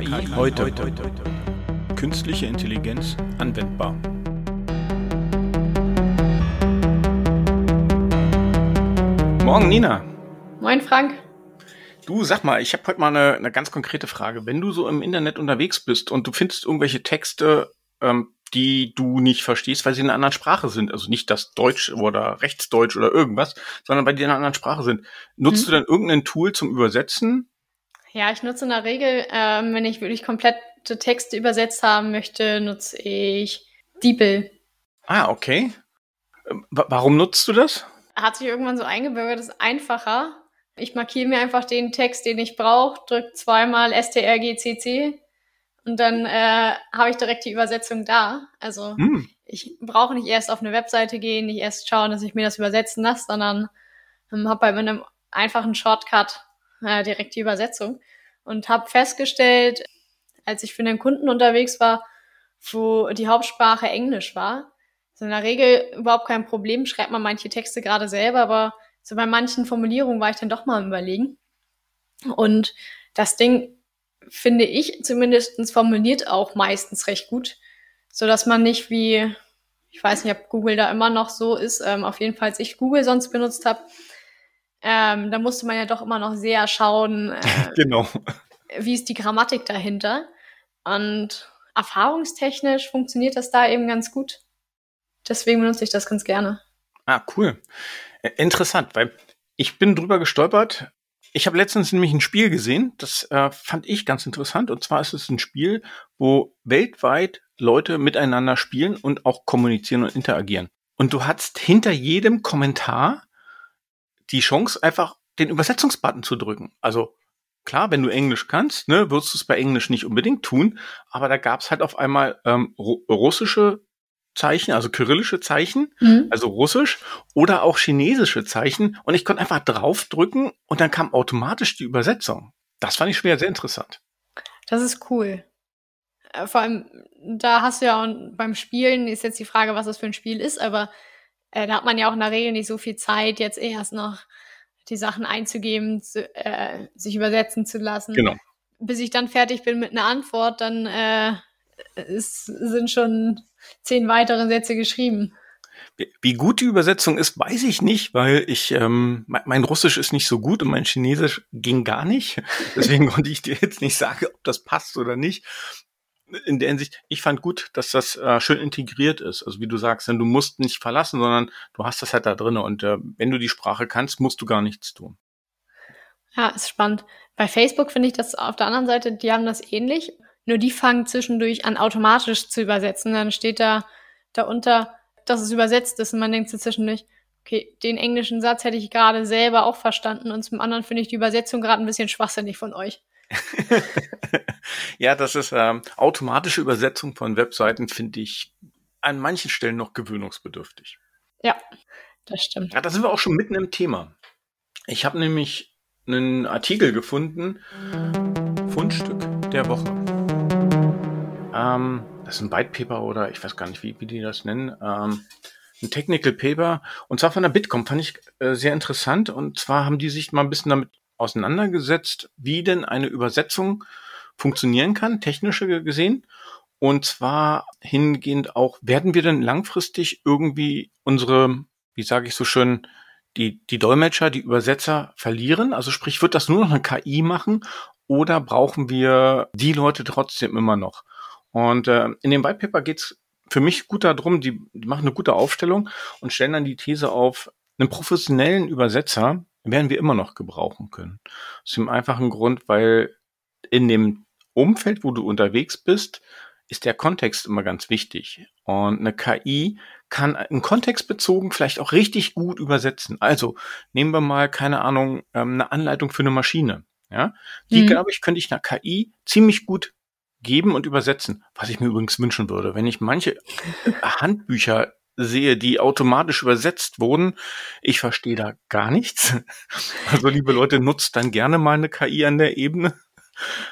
KI heute. Künstliche Intelligenz anwendbar. Morgen, Nina. Moin, Frank. Du, sag mal, ich habe heute mal eine, eine ganz konkrete Frage. Wenn du so im Internet unterwegs bist und du findest irgendwelche Texte, ähm, die du nicht verstehst, weil sie in einer anderen Sprache sind, also nicht das Deutsch oder Rechtsdeutsch oder irgendwas, sondern weil die in einer anderen Sprache sind, nutzt hm. du dann irgendein Tool zum Übersetzen? Ja, ich nutze in der Regel, ähm, wenn ich wirklich komplette Texte übersetzt haben möchte, nutze ich DeepL. Ah, okay. Ähm, warum nutzt du das? Hat sich irgendwann so eingebürgert, ist einfacher. Ich markiere mir einfach den Text, den ich brauche, drücke zweimal strgcc und dann äh, habe ich direkt die Übersetzung da. Also hm. ich brauche nicht erst auf eine Webseite gehen, nicht erst schauen, dass ich mir das übersetzen lasse, sondern ähm, habe bei einem einfachen Shortcut äh, direkt die Übersetzung und habe festgestellt, als ich für einen Kunden unterwegs war, wo die Hauptsprache Englisch war, ist in der Regel überhaupt kein Problem, schreibt man manche Texte gerade selber, aber so bei manchen Formulierungen war ich dann doch mal am überlegen. Und das Ding, finde ich zumindestens formuliert auch meistens recht gut, so dass man nicht wie, ich weiß nicht, ob Google da immer noch so ist, ähm, auf jeden Fall, als ich Google sonst benutzt habe, ähm, da musste man ja doch immer noch sehr schauen, äh, genau. wie ist die Grammatik dahinter. Und erfahrungstechnisch funktioniert das da eben ganz gut. Deswegen benutze ich das ganz gerne. Ah, cool. Äh, interessant, weil ich bin drüber gestolpert. Ich habe letztens nämlich ein Spiel gesehen, das äh, fand ich ganz interessant. Und zwar ist es ein Spiel, wo weltweit Leute miteinander spielen und auch kommunizieren und interagieren. Und du hast hinter jedem Kommentar die Chance, einfach den Übersetzungsbutton zu drücken. Also klar, wenn du Englisch kannst, ne, wirst du es bei Englisch nicht unbedingt tun, aber da gab es halt auf einmal ähm, russische Zeichen, also kyrillische Zeichen, mhm. also russisch oder auch chinesische Zeichen und ich konnte einfach draufdrücken und dann kam automatisch die Übersetzung. Das fand ich schwer sehr interessant. Das ist cool. Äh, vor allem, da hast du ja beim Spielen ist jetzt die Frage, was das für ein Spiel ist, aber äh, da hat man ja auch in der Regel nicht so viel Zeit, jetzt erst noch die Sachen einzugeben, zu, äh, sich übersetzen zu lassen. Genau. Bis ich dann fertig bin mit einer Antwort, dann äh, es sind schon zehn weitere Sätze geschrieben. Wie gut die Übersetzung ist, weiß ich nicht, weil ich ähm, mein Russisch ist nicht so gut und mein Chinesisch ging gar nicht. Deswegen konnte ich dir jetzt nicht sagen, ob das passt oder nicht in der Hinsicht, ich fand gut, dass das äh, schön integriert ist. Also wie du sagst, denn du musst nicht verlassen, sondern du hast das halt da drin. Und äh, wenn du die Sprache kannst, musst du gar nichts tun. Ja, ist spannend. Bei Facebook finde ich das auf der anderen Seite, die haben das ähnlich. Nur die fangen zwischendurch an, automatisch zu übersetzen. Dann steht da darunter, dass es übersetzt ist. Und man denkt zwischendurch, okay, den englischen Satz hätte ich gerade selber auch verstanden. Und zum anderen finde ich die Übersetzung gerade ein bisschen schwachsinnig von euch. ja, das ist ähm, automatische Übersetzung von Webseiten, finde ich an manchen Stellen noch gewöhnungsbedürftig. Ja, das stimmt. Ja, da sind wir auch schon mitten im Thema. Ich habe nämlich einen Artikel gefunden, Fundstück der Woche. Ähm, das ist ein White Paper oder ich weiß gar nicht, wie, wie die das nennen. Ähm, ein Technical Paper und zwar von der Bitkom fand ich äh, sehr interessant und zwar haben die sich mal ein bisschen damit auseinandergesetzt, wie denn eine Übersetzung funktionieren kann, technische gesehen. Und zwar hingehend auch, werden wir denn langfristig irgendwie unsere, wie sage ich so schön, die, die Dolmetscher, die Übersetzer verlieren? Also sprich, wird das nur noch eine KI machen oder brauchen wir die Leute trotzdem immer noch? Und äh, in dem White Paper geht's für mich gut darum, die, die machen eine gute Aufstellung und stellen dann die These auf, einen professionellen Übersetzer werden wir immer noch gebrauchen können. Aus dem einfachen Grund, weil in dem Umfeld, wo du unterwegs bist, ist der Kontext immer ganz wichtig. Und eine KI kann einen Kontext bezogen vielleicht auch richtig gut übersetzen. Also nehmen wir mal, keine Ahnung, ähm, eine Anleitung für eine Maschine. Ja, die, mhm. glaube ich, könnte ich einer KI ziemlich gut geben und übersetzen. Was ich mir übrigens wünschen würde, wenn ich manche Handbücher sehe, die automatisch übersetzt wurden. Ich verstehe da gar nichts. Also liebe Leute, nutzt dann gerne mal eine KI an der Ebene.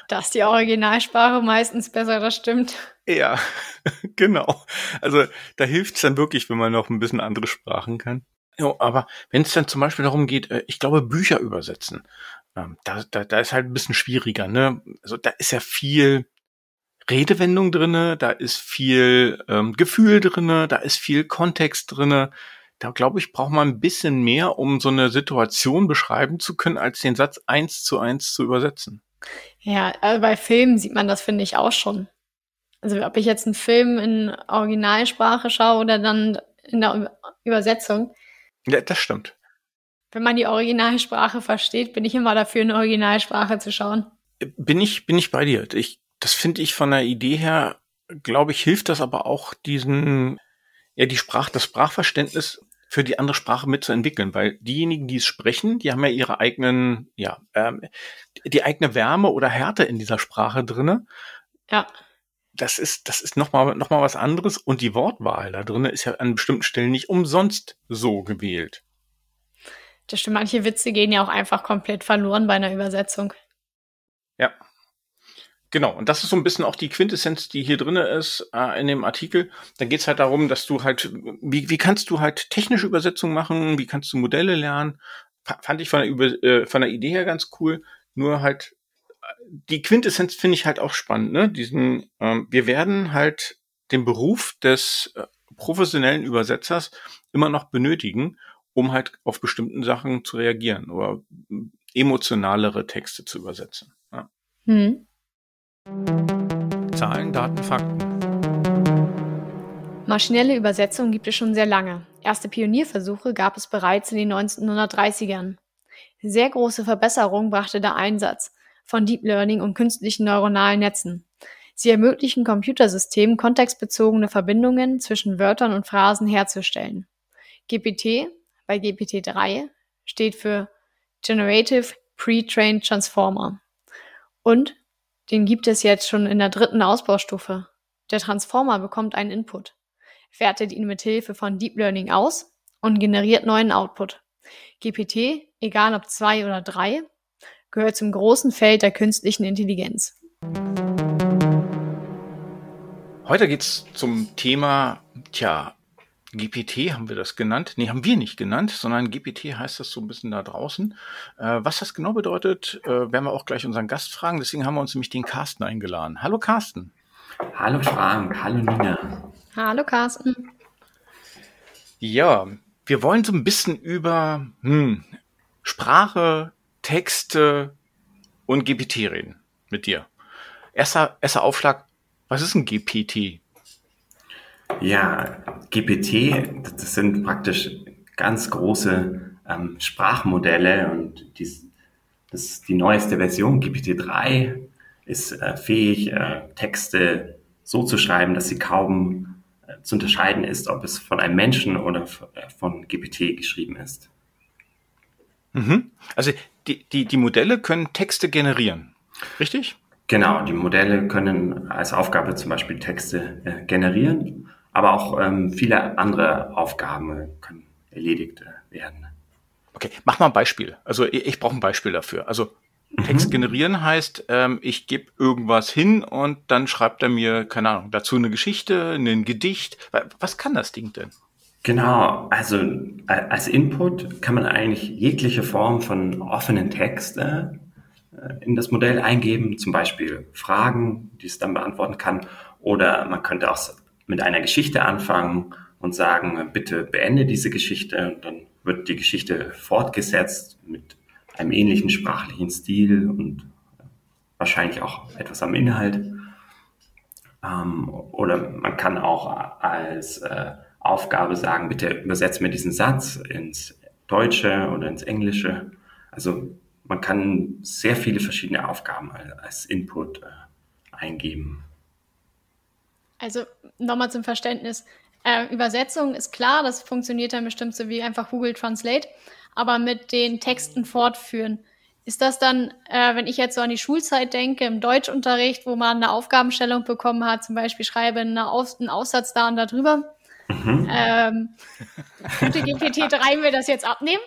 Das ist die Originalsprache meistens besser, das stimmt. Ja, genau. Also da hilft es dann wirklich, wenn man noch ein bisschen andere Sprachen kann. Ja, aber wenn es dann zum Beispiel darum geht, äh, ich glaube, Bücher übersetzen. ähm, da, da, da ist halt ein bisschen schwieriger, ne? Also da ist ja viel Redewendung drinne, da ist viel ähm, Gefühl drinne, da ist viel Kontext drinne. Da glaube ich, braucht man ein bisschen mehr, um so eine Situation beschreiben zu können, als den Satz eins zu eins zu übersetzen. Ja, also bei Filmen sieht man das, finde ich, auch schon. Also ob ich jetzt einen Film in Originalsprache schaue oder dann in der Übersetzung. Ja, das stimmt. Wenn man die Originalsprache versteht, bin ich immer dafür, eine Originalsprache zu schauen. Bin ich, bin ich bei dir. Ich, das finde ich von der Idee her, glaube ich, hilft das aber auch diesen, ja, die Sprach, das Sprachverständnis für die andere Sprache mitzuentwickeln, weil diejenigen, die es sprechen, die haben ja ihre eigenen, ja, ähm, die eigene Wärme oder Härte in dieser Sprache drinne. Ja. Das ist, das ist nochmal, noch mal was anderes und die Wortwahl da drinne ist ja an bestimmten Stellen nicht umsonst so gewählt. Das stimmt, manche Witze gehen ja auch einfach komplett verloren bei einer Übersetzung. Ja, Genau, und das ist so ein bisschen auch die Quintessenz, die hier drinne ist äh, in dem Artikel. Da geht's halt darum, dass du halt, wie, wie kannst du halt technische Übersetzungen machen, wie kannst du Modelle lernen. F fand ich von der, Über äh, von der Idee her ganz cool. Nur halt, die Quintessenz finde ich halt auch spannend, ne? Diesen, ähm, wir werden halt den Beruf des äh, professionellen Übersetzers immer noch benötigen, um halt auf bestimmten Sachen zu reagieren oder emotionalere Texte zu übersetzen. Ja. Hm. Zahlen, Daten, Fakten. Maschinelle Übersetzung gibt es schon sehr lange. Erste Pionierversuche gab es bereits in den 1930ern. Sehr große Verbesserungen brachte der Einsatz von Deep Learning und künstlichen neuronalen Netzen. Sie ermöglichen Computersystemen kontextbezogene Verbindungen zwischen Wörtern und Phrasen herzustellen. GPT bei GPT-3 steht für Generative Pre-trained Transformer und den gibt es jetzt schon in der dritten Ausbaustufe. Der Transformer bekommt einen Input, wertet ihn mit Hilfe von Deep Learning aus und generiert neuen Output. GPT, egal ob zwei oder drei, gehört zum großen Feld der künstlichen Intelligenz. Heute geht's zum Thema, tja, GPT haben wir das genannt. Nee, haben wir nicht genannt, sondern GPT heißt das so ein bisschen da draußen. Äh, was das genau bedeutet, äh, werden wir auch gleich unseren Gast fragen. Deswegen haben wir uns nämlich den Carsten eingeladen. Hallo Carsten. Hallo Frank, hallo Nina. Hallo Carsten. Ja, wir wollen so ein bisschen über hm, Sprache, Texte und GPT reden mit dir. Erster, erster Aufschlag, was ist ein GPT? Ja, GPT, das sind praktisch ganz große ähm, Sprachmodelle und dies, das, die neueste Version, GPT-3, ist äh, fähig, äh, Texte so zu schreiben, dass sie kaum äh, zu unterscheiden ist, ob es von einem Menschen oder äh, von GPT geschrieben ist. Mhm. Also die, die, die Modelle können Texte generieren, richtig? Genau, die Modelle können als Aufgabe zum Beispiel Texte äh, generieren aber auch ähm, viele andere Aufgaben können erledigt äh, werden. Okay, mach mal ein Beispiel. Also ich, ich brauche ein Beispiel dafür. Also Text mhm. generieren heißt, ähm, ich gebe irgendwas hin und dann schreibt er mir, keine Ahnung, dazu eine Geschichte, ein Gedicht. Was kann das Ding denn? Genau, also als Input kann man eigentlich jegliche Form von offenen Text äh, in das Modell eingeben, zum Beispiel Fragen, die es dann beantworten kann, oder man könnte auch mit einer Geschichte anfangen und sagen, bitte beende diese Geschichte und dann wird die Geschichte fortgesetzt mit einem ähnlichen sprachlichen Stil und wahrscheinlich auch etwas am Inhalt. Ähm, oder man kann auch als äh, Aufgabe sagen, bitte übersetzt mir diesen Satz ins Deutsche oder ins Englische. Also man kann sehr viele verschiedene Aufgaben als Input äh, eingeben. Also nochmal zum Verständnis. Äh, Übersetzung ist klar, das funktioniert dann bestimmt so wie einfach Google Translate, aber mit den Texten fortführen. Ist das dann, äh, wenn ich jetzt so an die Schulzeit denke, im Deutschunterricht, wo man eine Aufgabenstellung bekommen hat, zum Beispiel schreibe eine Aus einen Aussatz da und da drüber, Mhm. Ähm, könnte GPT-3 mir das jetzt abnehmen?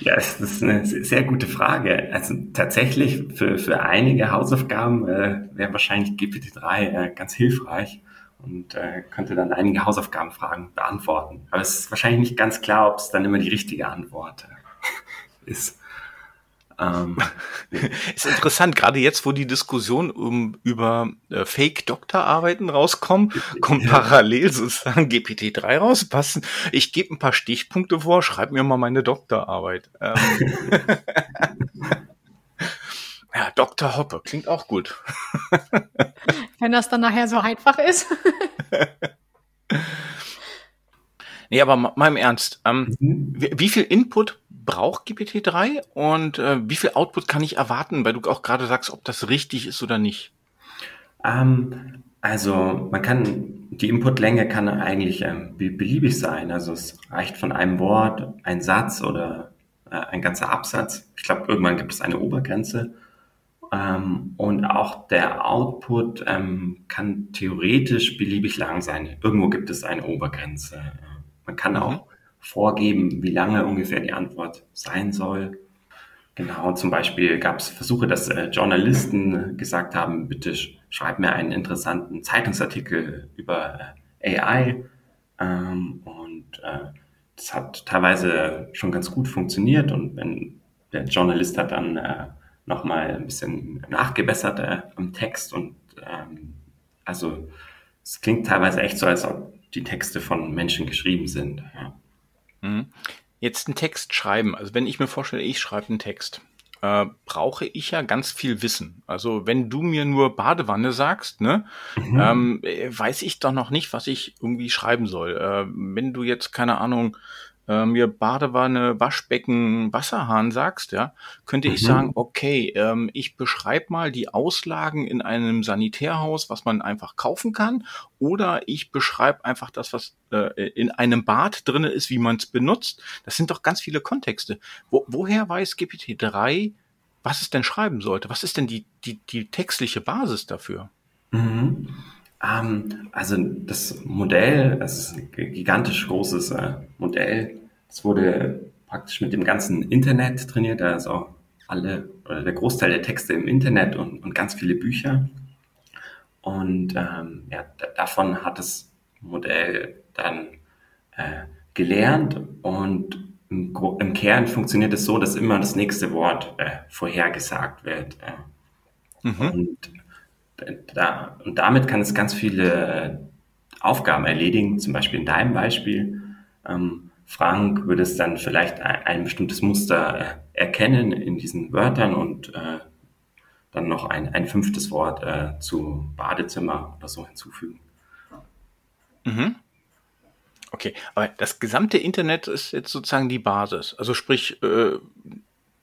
Ja, das ist eine sehr gute Frage. Also tatsächlich für, für einige Hausaufgaben äh, wäre wahrscheinlich GPT-3 äh, ganz hilfreich und äh, könnte dann einige Hausaufgabenfragen beantworten. Aber es ist wahrscheinlich nicht ganz klar, ob es dann immer die richtige Antwort äh, ist. Ähm, ist interessant, gerade jetzt, wo die Diskussion um, über äh, Fake-Doktorarbeiten rauskommen, kommt ja. parallel sozusagen GPT-3 raus. Passen. Ich gebe ein paar Stichpunkte vor, schreib mir mal meine Doktorarbeit. Ähm, ja, Dr. Hoppe, klingt auch gut. Wenn das dann nachher so einfach ist. nee, aber mal im Ernst. Ähm, mhm. wie, wie, viel Input braucht GPT-3 und äh, wie viel Output kann ich erwarten, weil du auch gerade sagst, ob das richtig ist oder nicht? Ähm, also man kann, die Inputlänge kann eigentlich ähm, beliebig sein. Also es reicht von einem Wort, ein Satz oder äh, ein ganzer Absatz. Ich glaube, irgendwann gibt es eine Obergrenze. Ähm, und auch der Output ähm, kann theoretisch beliebig lang sein. Irgendwo gibt es eine Obergrenze. Man kann mhm. auch vorgeben, wie lange ungefähr die Antwort sein soll. Genau, zum Beispiel gab es Versuche, dass äh, Journalisten gesagt haben, bitte schreib mir einen interessanten Zeitungsartikel über äh, AI. Ähm, und äh, das hat teilweise schon ganz gut funktioniert. Und wenn der Journalist hat dann äh, nochmal ein bisschen nachgebessert äh, am Text und ähm, also es klingt teilweise echt so, als ob die Texte von Menschen geschrieben sind. Ja. Mhm. Jetzt einen Text schreiben. Also wenn ich mir vorstelle, ich schreibe einen Text, äh, brauche ich ja ganz viel Wissen. Also wenn du mir nur Badewanne sagst, ne, mhm. ähm, äh, weiß ich doch noch nicht, was ich irgendwie schreiben soll. Äh, wenn du jetzt keine Ahnung äh, mir Badewanne, Waschbecken, Wasserhahn sagst, ja, könnte mhm. ich sagen, okay, ähm, ich beschreibe mal die Auslagen in einem Sanitärhaus, was man einfach kaufen kann, oder ich beschreibe einfach das, was äh, in einem Bad drinne ist, wie man es benutzt. Das sind doch ganz viele Kontexte. Wo, woher weiß GPT-3, was es denn schreiben sollte? Was ist denn die, die, die textliche Basis dafür? Mhm. Ähm, also das Modell, das ist ein gigantisch großes äh, Modell. Es wurde praktisch mit dem ganzen Internet trainiert, da ist auch alle oder der Großteil der Texte im Internet und, und ganz viele Bücher. Und ähm, ja, davon hat das Modell dann äh, gelernt und im, im, Kern funktioniert es so, dass immer das nächste Wort äh, vorhergesagt wird. Äh. Mhm. Und da, und damit kann es ganz viele Aufgaben erledigen, zum Beispiel in deinem Beispiel. Ähm, Frank würde es dann vielleicht ein, ein bestimmtes Muster äh, erkennen in diesen Wörtern und äh, dann noch ein, ein fünftes Wort äh, zu Badezimmer oder so hinzufügen. Mhm. Okay, aber das gesamte Internet ist jetzt sozusagen die Basis. Also sprich, äh,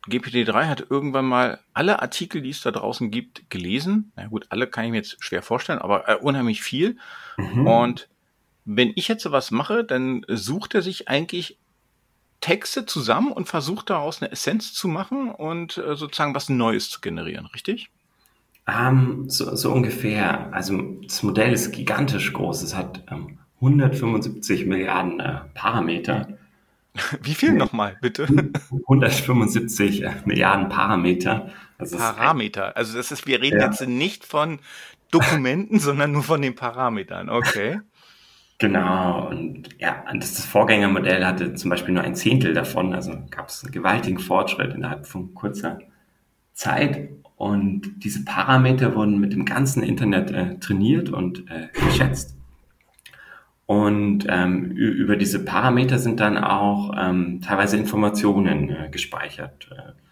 GPT-3 hat irgendwann mal alle Artikel, die es da draußen gibt, gelesen. Na gut, alle kann ich mir jetzt schwer vorstellen, aber äh, unheimlich viel. Mhm. Und wenn ich jetzt sowas mache, dann sucht er sich eigentlich Texte zusammen und versucht daraus eine Essenz zu machen und äh, sozusagen was Neues zu generieren, richtig? Um, ähm, so, so ungefähr. Also das Modell ist gigantisch groß. Es hat ähm, 175 Milliarden äh, Parameter. Wie viel nochmal, bitte? 175 Milliarden Parameter. Das Parameter. Also das ist, wir reden ja. jetzt nicht von Dokumenten, sondern nur von den Parametern. Okay. Genau. Und ja, das Vorgängermodell hatte zum Beispiel nur ein Zehntel davon. Also gab es einen gewaltigen Fortschritt innerhalb von kurzer Zeit. Und diese Parameter wurden mit dem ganzen Internet äh, trainiert und äh, geschätzt. Und ähm, über diese Parameter sind dann auch ähm, teilweise Informationen äh, gespeichert.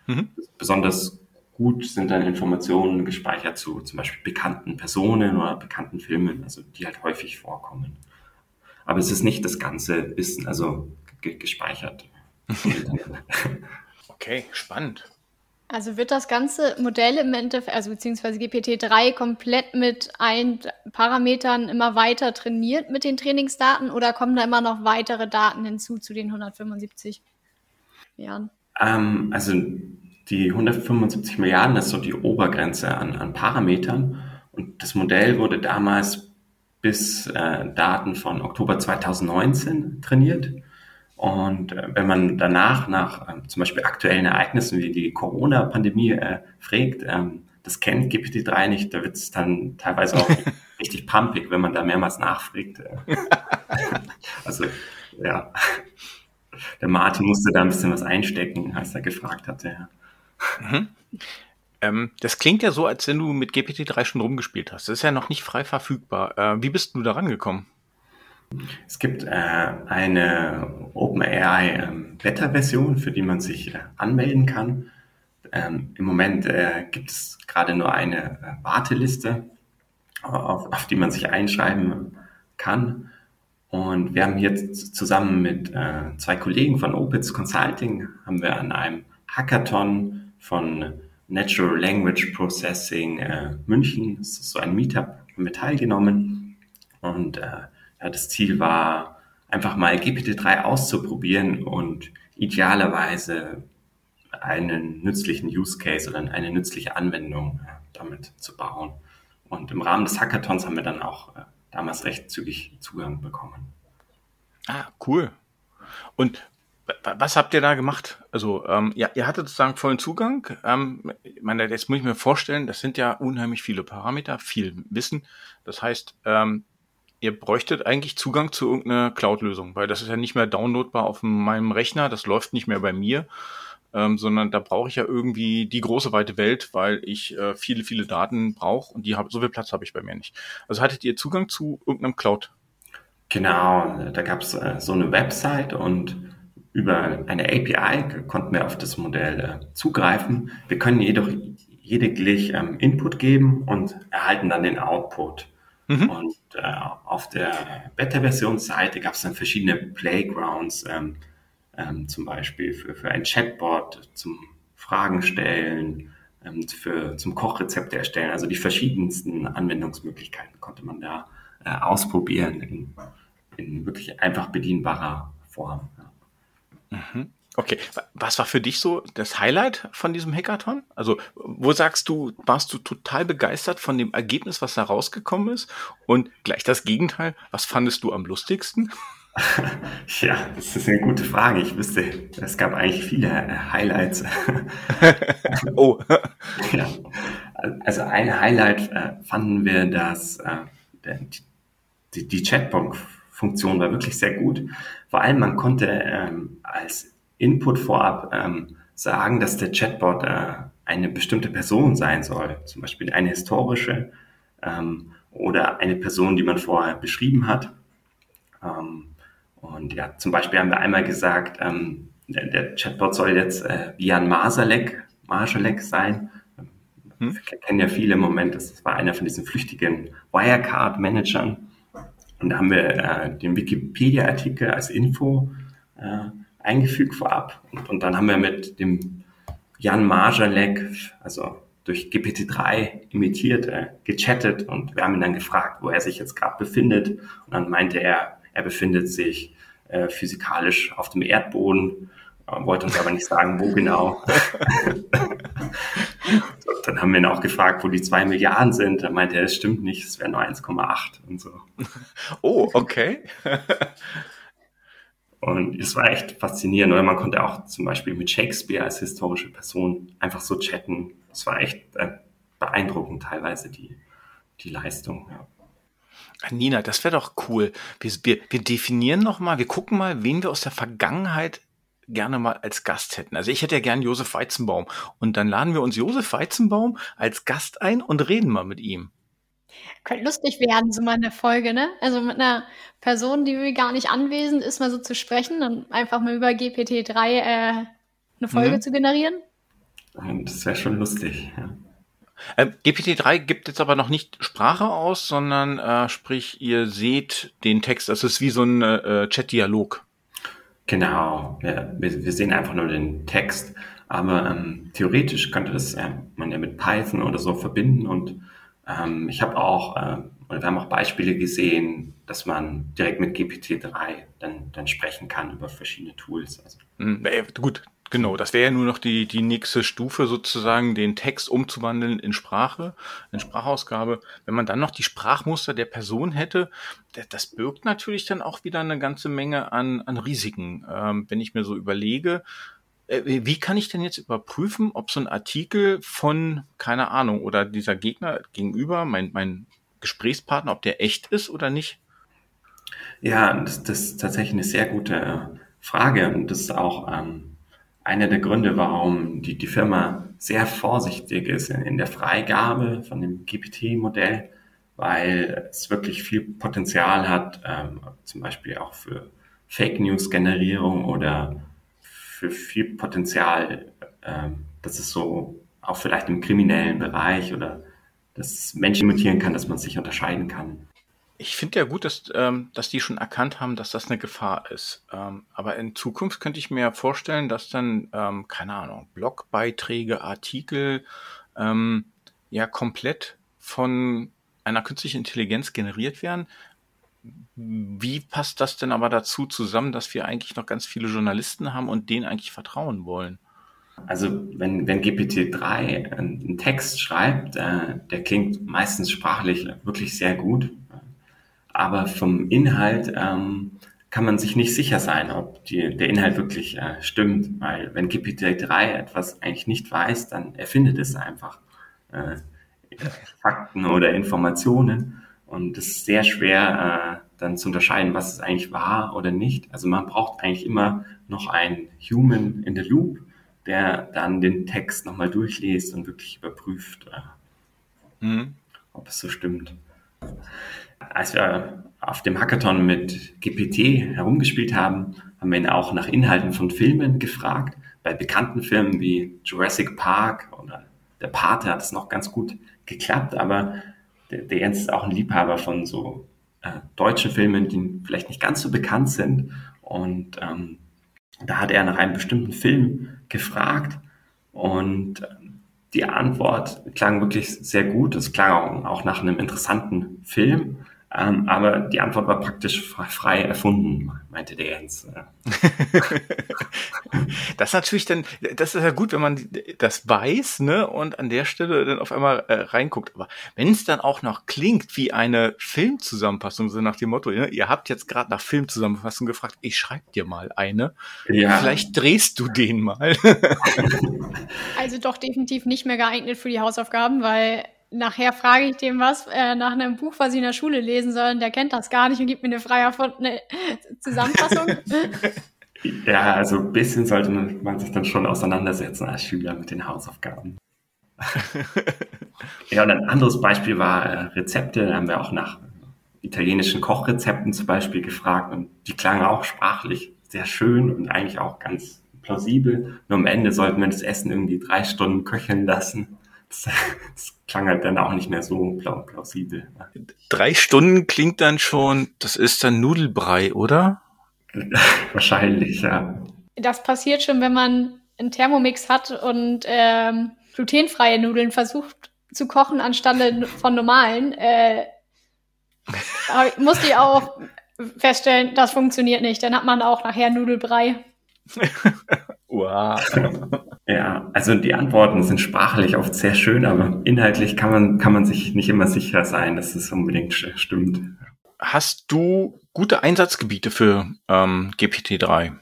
Äh, mhm. Besonders gut sind dann Informationen gespeichert zu zum Beispiel bekannten Personen oder bekannten Filmen, also die halt häufig vorkommen. Aber es ist nicht das ganze Wissen, also gespeichert. okay, spannend. Also wird das ganze Modell im Endeffekt, also beziehungsweise GPT-3 komplett mit ein Parametern immer weiter trainiert mit den Trainingsdaten oder kommen da immer noch weitere Daten hinzu zu den 175 Milliarden? Ähm, also die 175 Milliarden, ist so die Obergrenze an, an Parametern. Und das Modell wurde damals bis äh, Daten von Oktober 2019 trainiert. Und äh, wenn man danach nach äh, zum Beispiel aktuellen Ereignissen wie die Corona-Pandemie äh, fragt, ähm, das kennt GPT-3 nicht, da wird es dann teilweise auch richtig pumpig, wenn man da mehrmals nachfragt. Äh. also ja, der Martin musste da ein bisschen was einstecken, als er gefragt hatte. Mhm. Ähm, das klingt ja so, als wenn du mit GPT-3 schon rumgespielt hast. Das ist ja noch nicht frei verfügbar. Äh, wie bist du da rangekommen? Es gibt äh, eine OpenAI ähm, Beta-Version, für die man sich äh, anmelden kann. Ähm, Im Moment äh, gibt es gerade nur eine äh, Warteliste, auf, auf, die man sich einschreiben kann. Und wir haben jetzt zusammen mit äh, zwei Kollegen von Opitz Consulting haben wir an einem Hackathon von Natural Language Processing äh, München, das ist so ein Meetup, mit teilgenommen. Und äh, ja, das Ziel war, einfach mal GPT-3 auszuprobieren und idealerweise einen nützlichen Use Case oder eine nützliche Anwendung äh, damit zu bauen. Und im Rahmen des Hackathons haben wir dann auch äh, damals recht zügig Zugang bekommen. Ah, cool. Und was habt ihr da gemacht? Also, ähm, ja, ihr hattet sozusagen vollen Zugang. Ähm, ich meine, jetzt muss ich mir vorstellen, das sind ja unheimlich viele Parameter, viel Wissen. Das heißt, ähm, ihr bräuchtet eigentlich Zugang zu irgendeiner Cloud-Lösung, weil das ist ja nicht mehr downloadbar auf meinem Rechner, das läuft nicht mehr bei mir, ähm, sondern da brauche ich ja irgendwie die große weite Welt, weil ich äh, viele, viele Daten brauche und die hab, so viel Platz habe ich bei mir nicht. Also hattet ihr Zugang zu irgendeinem Cloud? Genau, da gab es äh, so eine Website und über eine API konnten wir auf das Modell äh, zugreifen. Wir können jedoch lediglich ähm, Input geben und erhalten dann den Output. Mhm. Und äh, auf der Beta-Versionsseite gab es dann verschiedene Playgrounds, ähm, ähm, zum Beispiel für, für ein Chatbot zum Fragen stellen, ähm, für, zum Kochrezepte erstellen. Also die verschiedensten Anwendungsmöglichkeiten konnte man da äh, ausprobieren in, in wirklich einfach bedienbarer Form. Ja. Mhm. Okay, was war für dich so das Highlight von diesem Hackathon? Also, wo sagst du, warst du total begeistert von dem Ergebnis, was da rausgekommen ist? Und gleich das Gegenteil, was fandest du am lustigsten? Ja, das ist eine gute Frage. Ich wüsste, es gab eigentlich viele äh, Highlights. oh. Ja. Also ein Highlight äh, fanden wir, dass äh, die, die Chatbot Funktion war wirklich sehr gut. Vor allem, man konnte ähm, als Input vorab ähm, sagen, dass der Chatbot äh, eine bestimmte Person sein soll, zum Beispiel eine historische ähm, oder eine Person, die man vorher beschrieben hat. Ähm, und ja, zum Beispiel haben wir einmal gesagt, ähm, der, der, Chatbot soll jetzt äh, Jan Masalek, Marschalek sein. Hm? Wir kennen ja viele im Moment, das war einer von diesen flüchtigen Wirecard-Managern. Und da haben wir äh, den Wikipedia-Artikel als Info äh, eingefügt vorab. Und, und, dann haben wir mit dem Jan Marjalek, also durch GPT-3 imitiert, äh, gechattet und wir haben ihn dann gefragt, wo er sich jetzt gerade befindet. Und dann meinte er, er befindet sich äh, physikalisch auf dem Erdboden, äh, wollte uns aber nicht sagen, wo genau. dann haben wir ihn auch gefragt, wo die zwei Milliarden sind. Da meinte er, es stimmt nicht, es wären nur 1,8 und so. Oh, okay. Und es war echt faszinierend. Oder man konnte auch zum Beispiel mit Shakespeare als historische Person einfach so chatten. Es war echt äh, beeindruckend teilweise die, die Leistung. Ja. Nina, das wäre doch cool. Wir, wir, wir definieren noch mal, wir gucken mal, wen wir aus der Vergangenheit gerne mal als Gast hätten. Also ich hätte ja gern Josef Weizenbaum. Und dann laden wir uns Josef Weizenbaum als Gast ein und reden mal mit ihm. Könnte lustig werden, so mal eine Folge, ne? Also mit einer Person, die gar nicht anwesend ist, mal so zu sprechen und einfach mal über GPT-3 äh, eine Folge mhm. zu generieren. Das wäre schon lustig, ja. Äh, GPT-3 gibt jetzt aber noch nicht Sprache aus, sondern äh, sprich, ihr seht den Text, das ist wie so ein äh, Chat-Dialog. Genau, ja, wir, wir sehen einfach nur den Text, aber ähm, theoretisch könnte das äh, man ja mit Python oder so verbinden und ähm, ich habe auch, äh, oder wir haben auch Beispiele gesehen, dass man direkt mit GPT-3 dann, dann sprechen kann über verschiedene Tools. Also. Mhm, gut, Genau, das wäre ja nur noch die, die nächste Stufe sozusagen, den Text umzuwandeln in Sprache, in Sprachausgabe. Wenn man dann noch die Sprachmuster der Person hätte, das birgt natürlich dann auch wieder eine ganze Menge an, an Risiken. Ähm, wenn ich mir so überlege, äh, wie kann ich denn jetzt überprüfen, ob so ein Artikel von, keine Ahnung, oder dieser Gegner gegenüber, mein, mein Gesprächspartner, ob der echt ist oder nicht? Ja, das, das ist tatsächlich eine sehr gute Frage und das ist auch ähm, einer der Gründe, warum die, die Firma sehr vorsichtig ist in, in der Freigabe von dem GPT-Modell, weil es wirklich viel Potenzial hat, ähm, zum Beispiel auch für Fake News-Generierung oder für viel Potenzial, ähm, dass es so auch vielleicht im kriminellen Bereich oder dass Menschen imitieren kann, dass man sich unterscheiden kann. Ich finde ja gut, dass, ähm, dass die schon erkannt haben, dass das eine Gefahr ist. Ähm, aber in Zukunft könnte ich mir vorstellen, dass dann, ähm, keine Ahnung, Blogbeiträge, Artikel ähm, ja komplett von einer künstlichen Intelligenz generiert werden. Wie passt das denn aber dazu zusammen, dass wir eigentlich noch ganz viele Journalisten haben und denen eigentlich vertrauen wollen? Also wenn, wenn GPT-3 einen Text schreibt, äh, der klingt meistens sprachlich wirklich sehr gut. Aber vom Inhalt ähm, kann man sich nicht sicher sein, ob die, der Inhalt wirklich äh, stimmt, weil wenn GPT-3 etwas eigentlich nicht weiß, dann erfindet es einfach äh, Fakten oder Informationen und es ist sehr schwer äh, dann zu unterscheiden, was es eigentlich war oder nicht. Also man braucht eigentlich immer noch einen Human in the Loop, der dann den Text nochmal durchliest und wirklich überprüft, äh, mhm. ob es so stimmt als wir auf dem Hackathon mit GPT herumgespielt haben, haben wir ihn auch nach Inhalten von Filmen gefragt. Bei bekannten Filmen wie Jurassic Park oder Der Pate hat es noch ganz gut geklappt, aber der, der Jens ist auch ein Liebhaber von so äh, deutschen Filmen, die vielleicht nicht ganz so bekannt sind. Und ähm, da hat er nach einem bestimmten Film gefragt und die Antwort klang wirklich sehr gut. Es klang auch nach einem interessanten Film. Ähm, aber die Antwort war praktisch frei erfunden, meinte der Jens. das ist natürlich dann, das ist ja gut, wenn man das weiß, ne, und an der Stelle dann auf einmal äh, reinguckt. Aber wenn es dann auch noch klingt wie eine Filmzusammenfassung, so nach dem Motto, ne, ihr habt jetzt gerade nach Filmzusammenfassung gefragt, ich schreib dir mal eine. Ja. Vielleicht drehst du den mal. also doch definitiv nicht mehr geeignet für die Hausaufgaben, weil nachher frage ich dem was äh, nach einem Buch, was sie in der Schule lesen sollen. Der kennt das gar nicht und gibt mir eine frei erfundene Zusammenfassung. ja, also ein bisschen sollte man sich dann schon auseinandersetzen als Schüler mit den Hausaufgaben. ja, und ein anderes Beispiel war äh, Rezepte. Da haben wir auch nach italienischen Kochrezepten zum Beispiel gefragt und die klangen auch sprachlich sehr schön und eigentlich auch ganz plausibel. Nur am Ende sollten wir das Essen irgendwie drei Stunden köcheln lassen das, das klang halt dann auch nicht mehr so plausibel. Drei Stunden klingt dann schon, das ist dann Nudelbrei, oder? Wahrscheinlich, ja. Das passiert schon, wenn man einen Thermomix hat und ähm, glutenfreie Nudeln versucht zu kochen anstelle von normalen. Äh, musste ich auch feststellen, das funktioniert nicht. Dann hat man auch nachher Nudelbrei. wow. Ja, also die Antworten sind sprachlich oft sehr schön, aber inhaltlich kann man, kann man sich nicht immer sicher sein, dass es unbedingt stimmt. Hast du gute Einsatzgebiete für ähm, GPT-3?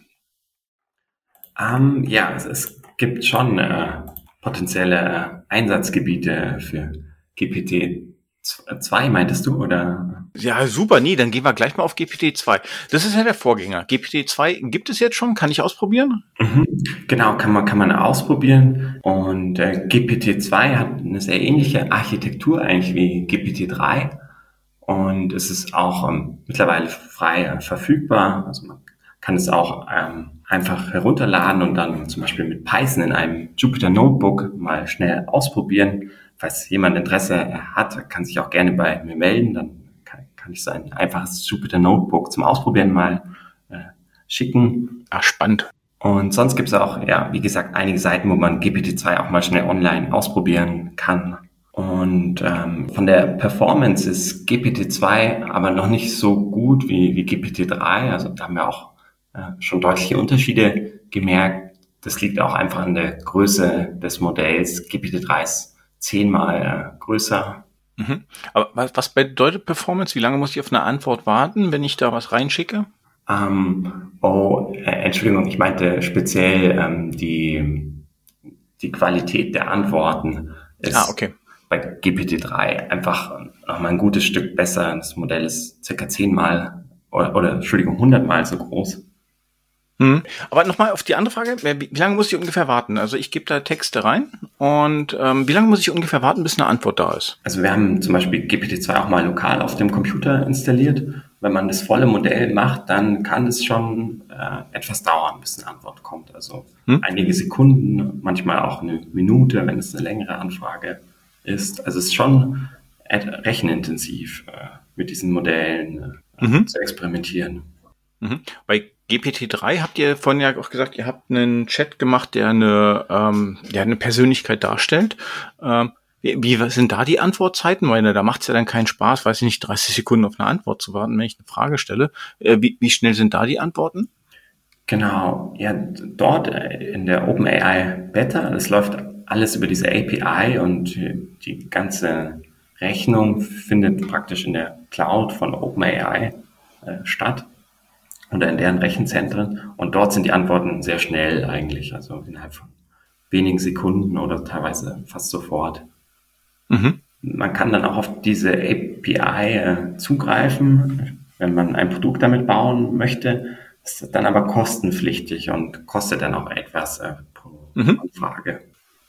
Ähm, ja, es, es, gibt schon äh, potenzielle Einsatzgebiete für GPT 2 meintest du, oder? Ja, super, nee, dann gehen wir gleich mal auf GPT-2. Das ist ja der Vorgänger. GPT-2 gibt es jetzt schon, kann ich ausprobieren? Mhm, genau, kann man, kann man ausprobieren. Und äh, GPT-2 hat eine sehr ähnliche Architektur eigentlich wie GPT-3. Und es ist auch ähm, mittlerweile frei äh, verfügbar. Also man kann es auch ähm, einfach herunterladen und dann zum Beispiel mit Python in einem Jupyter Notebook mal schnell ausprobieren falls jemand Interesse hat, kann sich auch gerne bei mir melden. Dann kann, kann ich so ein einfaches Jupyter Notebook zum Ausprobieren mal äh, schicken. Ach, spannend. Und sonst gibt es auch, ja, wie gesagt, einige Seiten, wo man GPT-2 auch mal schnell online ausprobieren kann. Und ähm, von der Performance ist GPT-2 aber noch nicht so gut wie, wie GPT-3. Also da haben wir auch äh, schon deutliche Unterschiede gemerkt. Das liegt auch einfach an der Größe des Modells. GPT-3 ist zehnmal äh, größer. Mhm. Aber was, was bedeutet Performance? Wie lange muss ich auf eine Antwort warten, wenn ich da was reinschicke? Ähm, oh, äh, Entschuldigung, ich meinte speziell ähm, die, die Qualität der Antworten ist ah, okay. bei GPT-3 einfach nochmal ein gutes Stück besser. Das Modell ist circa zehnmal oder, oder Entschuldigung, hundertmal so groß. Hm. Aber nochmal auf die andere Frage, wie, wie lange muss ich ungefähr warten? Also ich gebe da Texte rein und ähm, wie lange muss ich ungefähr warten, bis eine Antwort da ist? Also wir haben zum Beispiel GPT-2 auch mal lokal auf dem Computer installiert. Wenn man das volle Modell macht, dann kann es schon äh, etwas dauern, bis eine Antwort kommt. Also hm? einige Sekunden, manchmal auch eine Minute, wenn es eine längere Anfrage ist. Also es ist schon rechenintensiv, äh, mit diesen Modellen äh, mhm. zu experimentieren. Mhm. Bei GPT-3 habt ihr vorhin ja auch gesagt, ihr habt einen Chat gemacht, der eine, ähm, der eine Persönlichkeit darstellt. Ähm, wie, wie sind da die Antwortzeiten? Weil da macht es ja dann keinen Spaß, weiß ich nicht, 30 Sekunden auf eine Antwort zu warten, wenn ich eine Frage stelle. Äh, wie, wie schnell sind da die Antworten? Genau, ja, dort äh, in der OpenAI Beta, das läuft alles über diese API und die ganze Rechnung findet praktisch in der Cloud von OpenAI äh, statt oder in deren Rechenzentren. Und dort sind die Antworten sehr schnell eigentlich, also innerhalb von wenigen Sekunden oder teilweise fast sofort. Mhm. Man kann dann auch auf diese API äh, zugreifen, wenn man ein Produkt damit bauen möchte. ist dann aber kostenpflichtig und kostet dann auch etwas äh, pro mhm. Anfrage.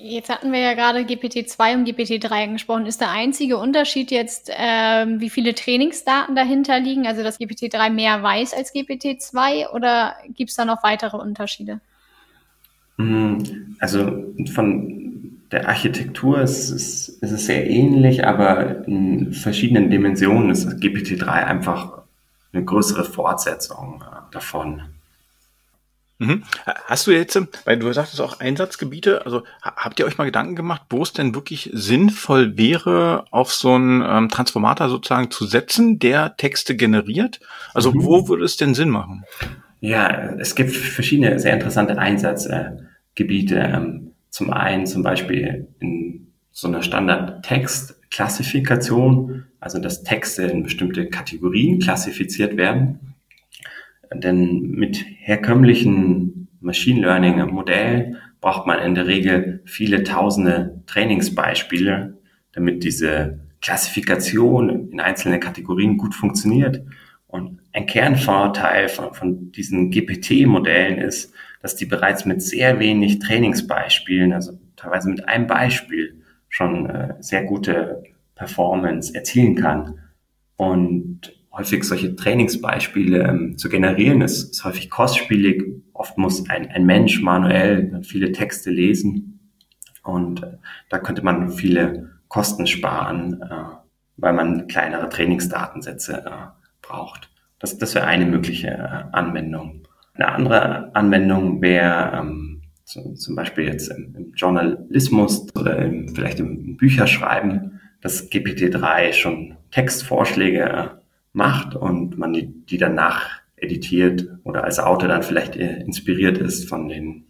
Jetzt hatten wir ja gerade GPT-2 und GPT-3 angesprochen. Ist der einzige Unterschied jetzt, ähm, wie viele Trainingsdaten dahinter liegen? Also, dass GPT-3 mehr weiß als GPT-2 oder gibt es da noch weitere Unterschiede? Hm, also von der Architektur ist es, ist es sehr ähnlich, aber in verschiedenen Dimensionen ist GPT-3 einfach eine größere Fortsetzung äh, davon. Mhm. Hast du jetzt, weil du sagtest auch Einsatzgebiete, also habt ihr euch mal Gedanken gemacht, wo es denn wirklich sinnvoll wäre, auf so einen ähm, Transformator sozusagen zu setzen, der Texte generiert? Also mhm. wo würde es denn Sinn machen? Ja, es gibt verschiedene sehr interessante Einsatzgebiete. Ähm, zum einen zum Beispiel in so einer Standard-Text-Klassifikation, also dass Texte in bestimmte Kategorien klassifiziert werden denn mit herkömmlichen Machine Learning Modellen braucht man in der Regel viele tausende Trainingsbeispiele, damit diese Klassifikation in einzelne Kategorien gut funktioniert. Und ein Kernvorteil von, von diesen GPT-Modellen ist, dass die bereits mit sehr wenig Trainingsbeispielen, also teilweise mit einem Beispiel, schon äh, sehr gute Performance erzielen kann. Und häufig solche Trainingsbeispiele ähm, zu generieren, ist, ist häufig kostspielig. Oft muss ein, ein Mensch manuell viele Texte lesen und äh, da könnte man viele Kosten sparen, äh, weil man kleinere Trainingsdatensätze äh, braucht. Das, das wäre eine mögliche äh, Anwendung. Eine andere Anwendung wäre ähm, so, zum Beispiel jetzt im, im Journalismus oder im, vielleicht im Bücherschreiben, dass GPT-3 schon Textvorschläge äh, macht und man die, die danach editiert oder als Autor dann vielleicht inspiriert ist von den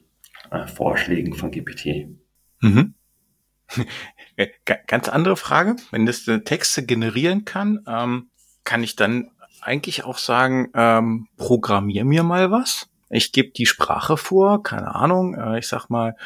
äh, Vorschlägen von GPT. Mhm. Ganz andere Frage. Wenn das Texte generieren kann, ähm, kann ich dann eigentlich auch sagen, ähm, programmier mir mal was? Ich gebe die Sprache vor, keine Ahnung, äh, ich sag mal,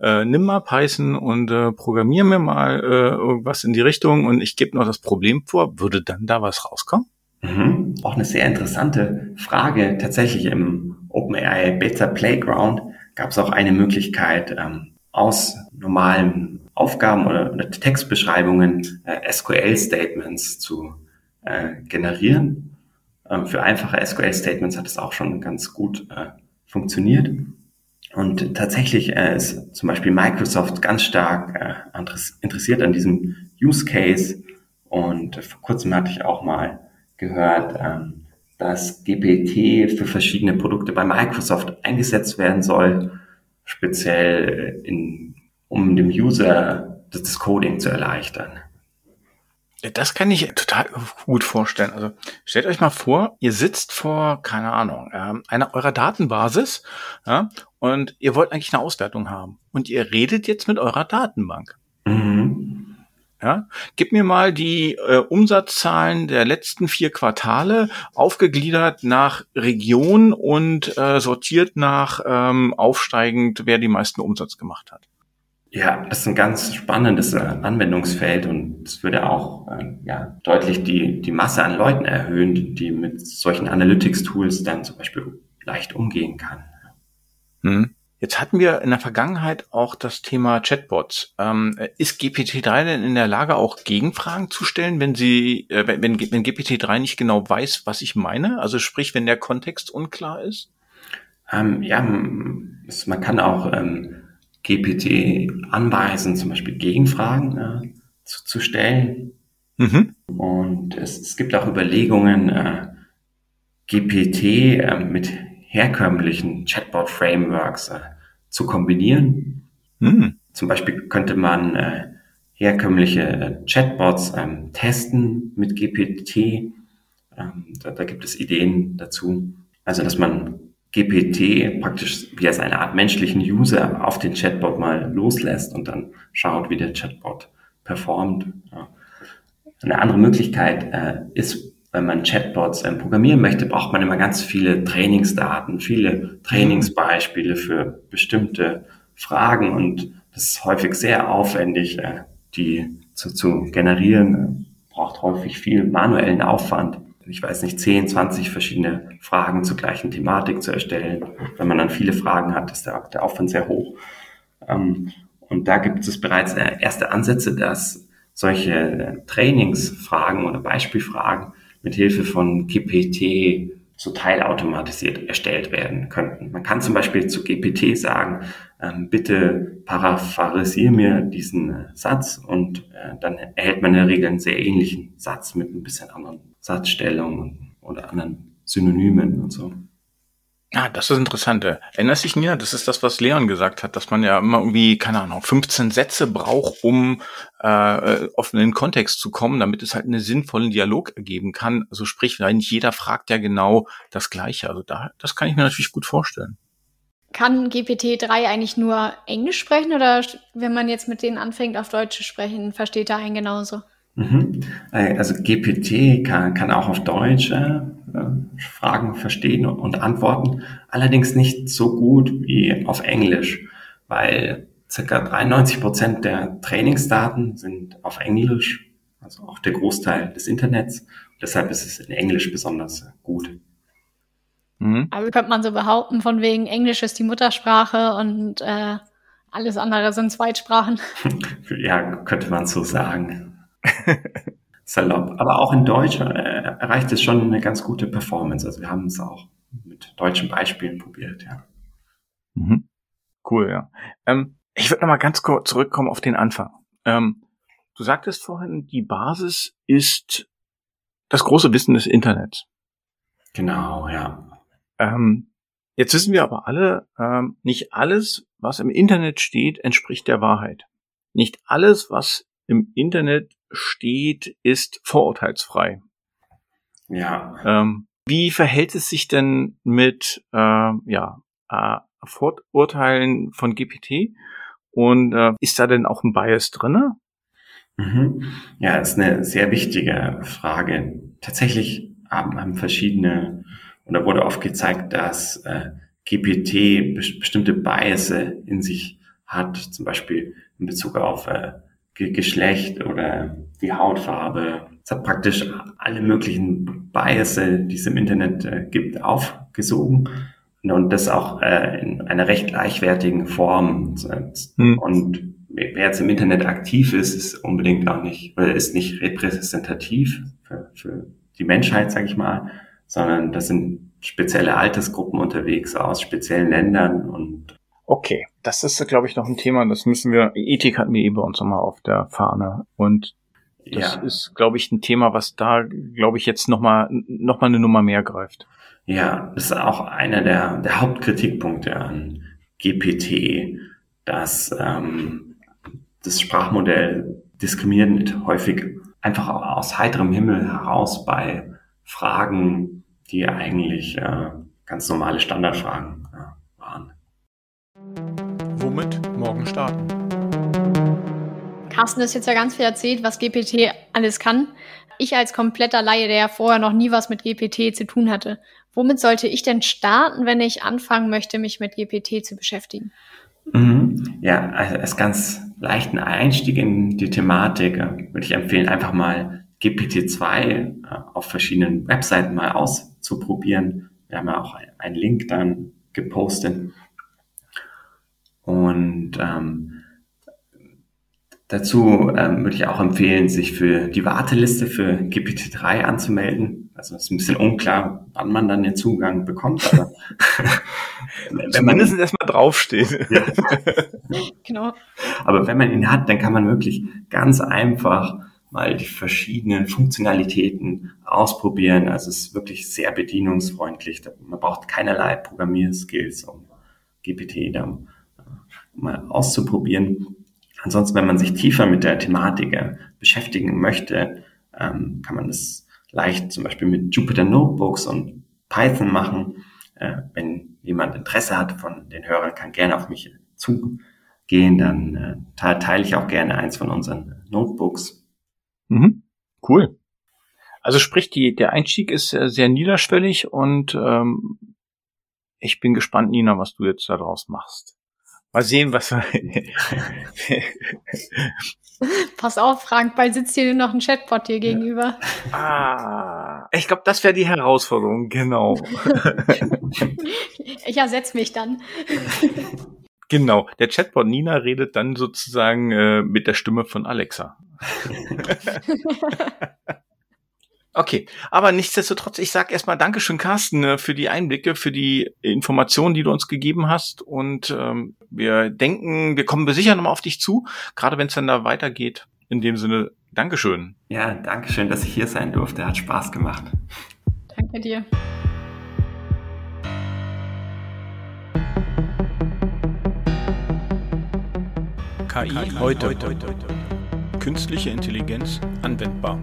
äh, nimm mal Python und äh, programmier mir mal äh, irgendwas in die Richtung und ich gebe noch das Problem vor. Würde dann da was rauskommen? Mhm. Auch eine sehr interessante Frage. Tatsächlich im OpenAI Beta Playground gab es auch eine Möglichkeit, ähm, aus normalen Aufgaben oder, Textbeschreibungen äh, SQL-Statements zu äh, generieren. Ähm, für einfache SQL-Statements hat es auch schon ganz gut äh, funktioniert. Und tatsächlich äh, ist zum Beispiel Microsoft ganz stark äh, interessiert an diesem Use Case. Und vor kurzem hatte ich auch mal gehört, ähm, dass GPT für verschiedene Produkte bei Microsoft eingesetzt werden soll, speziell in, um dem User das, das Coding zu erleichtern. Das kann ich total gut vorstellen. Also stellt euch mal vor, ihr sitzt vor, keine Ahnung, ähm, einer eurer Datenbasis ja, und ihr wollt eigentlich eine Auswertung haben. Und ihr redet jetzt mit eurer Datenbank. Ja, gib mir mal die äh, Umsatzzahlen der letzten vier Quartale aufgegliedert nach Region und äh, sortiert nach ähm, aufsteigend, wer die meisten Umsatz gemacht hat. Ja, das ist ein ganz spannendes äh, Anwendungsfeld und es würde auch äh, ja, deutlich die, die Masse an Leuten erhöhen, die mit solchen Analytics-Tools dann zum Beispiel leicht umgehen kann. Hm. Jetzt hatten wir in der Vergangenheit auch das Thema Chatbots. Ähm, ist GPT-3 denn in der Lage, auch Gegenfragen zu stellen, wenn sie, äh, wenn, wenn GPT-3 nicht genau weiß, was ich meine? Also sprich, wenn der Kontext unklar ist? Ähm, ja, man kann auch ähm, GPT anweisen, zum Beispiel Gegenfragen äh, zu, zu, stellen. Mhm. Und es, es, gibt auch Überlegungen, äh, GPT äh, mit herkömmlichen Chatbot-Frameworks äh, zu kombinieren. Mhm. Zum Beispiel könnte man äh, herkömmliche äh, Chatbots ähm, testen mit GPT. Ähm, da, da gibt es Ideen dazu. Also, dass man GPT praktisch wie als eine Art menschlichen User auf den Chatbot mal loslässt und dann schaut, wie der Chatbot performt. Ja. Eine andere Möglichkeit äh, ist, wenn man Chatbots äh, programmieren möchte, braucht man immer ganz viele Trainingsdaten, viele Trainingsbeispiele für bestimmte Fragen und das ist häufig sehr aufwendig, äh, die zu, zu generieren, braucht häufig viel manuellen Aufwand ich weiß nicht, 10, 20 verschiedene Fragen zur gleichen Thematik zu erstellen. Wenn man dann viele Fragen hat, ist der, der Aufwand sehr hoch. Ähm, und da gibt es bereits äh, erste Ansätze, dass solche äh, Trainingsfragen oder Beispielfragen mit Hilfe von GPT so teilautomatisiert erstellt werden könnten. Man kann zum Beispiel zu GPT sagen, ähm, bitte paraphrasiere mir diesen äh, Satz und äh, dann erhält man in der Regel einen sehr ähnlichen Satz mit ein bisschen anderen Satzstellungen oder anderen Synonymen und so. Ah, das ist interessant. Erinnerst dich, Nina, das ist das, was Leon gesagt hat, dass man ja immer irgendwie, keine Ahnung, 15 Sätze braucht, um äh, auf einen Kontext zu kommen, damit es halt einen sinnvollen Dialog ergeben kann. Also sprich, nicht jeder fragt ja genau das Gleiche. Also da, das kann ich mir natürlich gut vorstellen. Kann GPT-3 eigentlich nur Englisch sprechen oder wenn man jetzt mit denen anfängt, auf Deutsch zu sprechen, versteht er einen genauso? Mhm. Äh, also GPT kann, kann auch auf Deutsch äh, Fragen verstehen und antworten, allerdings nicht so gut wie auf Englisch, weil circa 93 Prozent der Trainingsdaten sind auf Englisch, also auch der Großteil des Internets. Und deshalb ist es in Englisch besonders gut. Mhm. Also könnte man so behaupten, von wegen Englisch ist die Muttersprache und äh, alles andere sind Zweitsprachen. ja, könnte man so sagen. Salopp. Aber auch in Deutsch äh, erreicht es schon eine ganz gute Performance. Also wir haben es auch mit deutschen Beispielen probiert, ja. Mhm. Cool, ja. Ähm, ich würde nochmal ganz kurz zurückkommen auf den Anfang. Ähm, du sagtest vorhin, die Basis ist das große Wissen des Internets. Genau, ja. Ähm, jetzt wissen wir aber alle, ähm, nicht alles, was im Internet steht, entspricht der Wahrheit. Nicht alles, was im Internet steht, ist vorurteilsfrei. Ja. Ähm, wie verhält es sich denn mit äh, ja, äh, Vorurteilen von GPT? Und äh, ist da denn auch ein Bias drinne? Mhm. Ja, ist eine sehr wichtige Frage. Tatsächlich haben, haben verschiedene oder wurde oft gezeigt, dass äh, GPT bestimmte Biases in sich hat, zum Beispiel in Bezug auf äh, Geschlecht oder die Hautfarbe. Es hat praktisch alle möglichen Biases, die es im Internet äh, gibt, aufgesogen und das auch äh, in einer recht gleichwertigen Form. Hm. Und wer jetzt im Internet aktiv ist, ist unbedingt auch nicht, oder ist nicht repräsentativ für, für die Menschheit, sage ich mal, sondern das sind spezielle Altersgruppen unterwegs aus speziellen Ländern und Okay, das ist, glaube ich, noch ein Thema, das müssen wir, Ethik hatten wir eh bei uns nochmal auf der Fahne. Und das ja. ist, glaube ich, ein Thema, was da, glaube ich, jetzt nochmal noch mal eine Nummer mehr greift. Ja, das ist auch einer der, der Hauptkritikpunkte an GPT, dass ähm, das Sprachmodell diskriminierend häufig einfach aus heiterem Himmel heraus bei Fragen, die eigentlich äh, ganz normale Standardfragen womit morgen starten. Carsten ist jetzt ja ganz viel erzählt, was GPT alles kann. Ich als kompletter Laie, der ja vorher noch nie was mit GPT zu tun hatte, womit sollte ich denn starten, wenn ich anfangen möchte, mich mit GPT zu beschäftigen? Mhm. Ja, also als ganz leichten Einstieg in die Thematik äh, würde ich empfehlen, einfach mal GPT-2 äh, auf verschiedenen Webseiten mal auszuprobieren. Wir haben ja auch einen Link dann gepostet. Und ähm, dazu ähm, würde ich auch empfehlen, sich für die Warteliste für GPT-3 anzumelden. Also es ist ein bisschen unklar, wann man dann den Zugang bekommt. Aber wenn man mindestens erstmal draufsteht. Ja. genau. Aber wenn man ihn hat, dann kann man wirklich ganz einfach mal die verschiedenen Funktionalitäten ausprobieren. Also es ist wirklich sehr bedienungsfreundlich. Man braucht keinerlei Programmierskills, um GPT dann mal auszuprobieren. Ansonsten, wenn man sich tiefer mit der Thematik äh, beschäftigen möchte, ähm, kann man das leicht zum Beispiel mit Jupyter Notebooks und Python machen. Äh, wenn jemand Interesse hat von den Hörern, kann gerne auf mich zugehen, dann äh, teile ich auch gerne eins von unseren Notebooks. Mhm. Cool. Also sprich, die, der Einstieg ist äh, sehr niederschwellig und ähm, ich bin gespannt, Nina, was du jetzt daraus machst. Mal sehen, was. Pass auf, Frank, bald sitzt hier noch ein Chatbot dir gegenüber. Ah, ich glaube, das wäre die Herausforderung, genau. ich ersetze mich dann. Genau, der Chatbot Nina redet dann sozusagen äh, mit der Stimme von Alexa. Okay, aber nichtsdestotrotz, ich sage erstmal Dankeschön, Carsten, äh, für die Einblicke, für die Informationen, die du uns gegeben hast. Und ähm, wir denken, wir kommen sicher nochmal auf dich zu, gerade wenn es dann da weitergeht. In dem Sinne, Dankeschön. Ja, Dankeschön, dass ich hier sein durfte. Hat Spaß gemacht. Danke dir. KI, KI heute. heute. Künstliche Intelligenz anwendbar.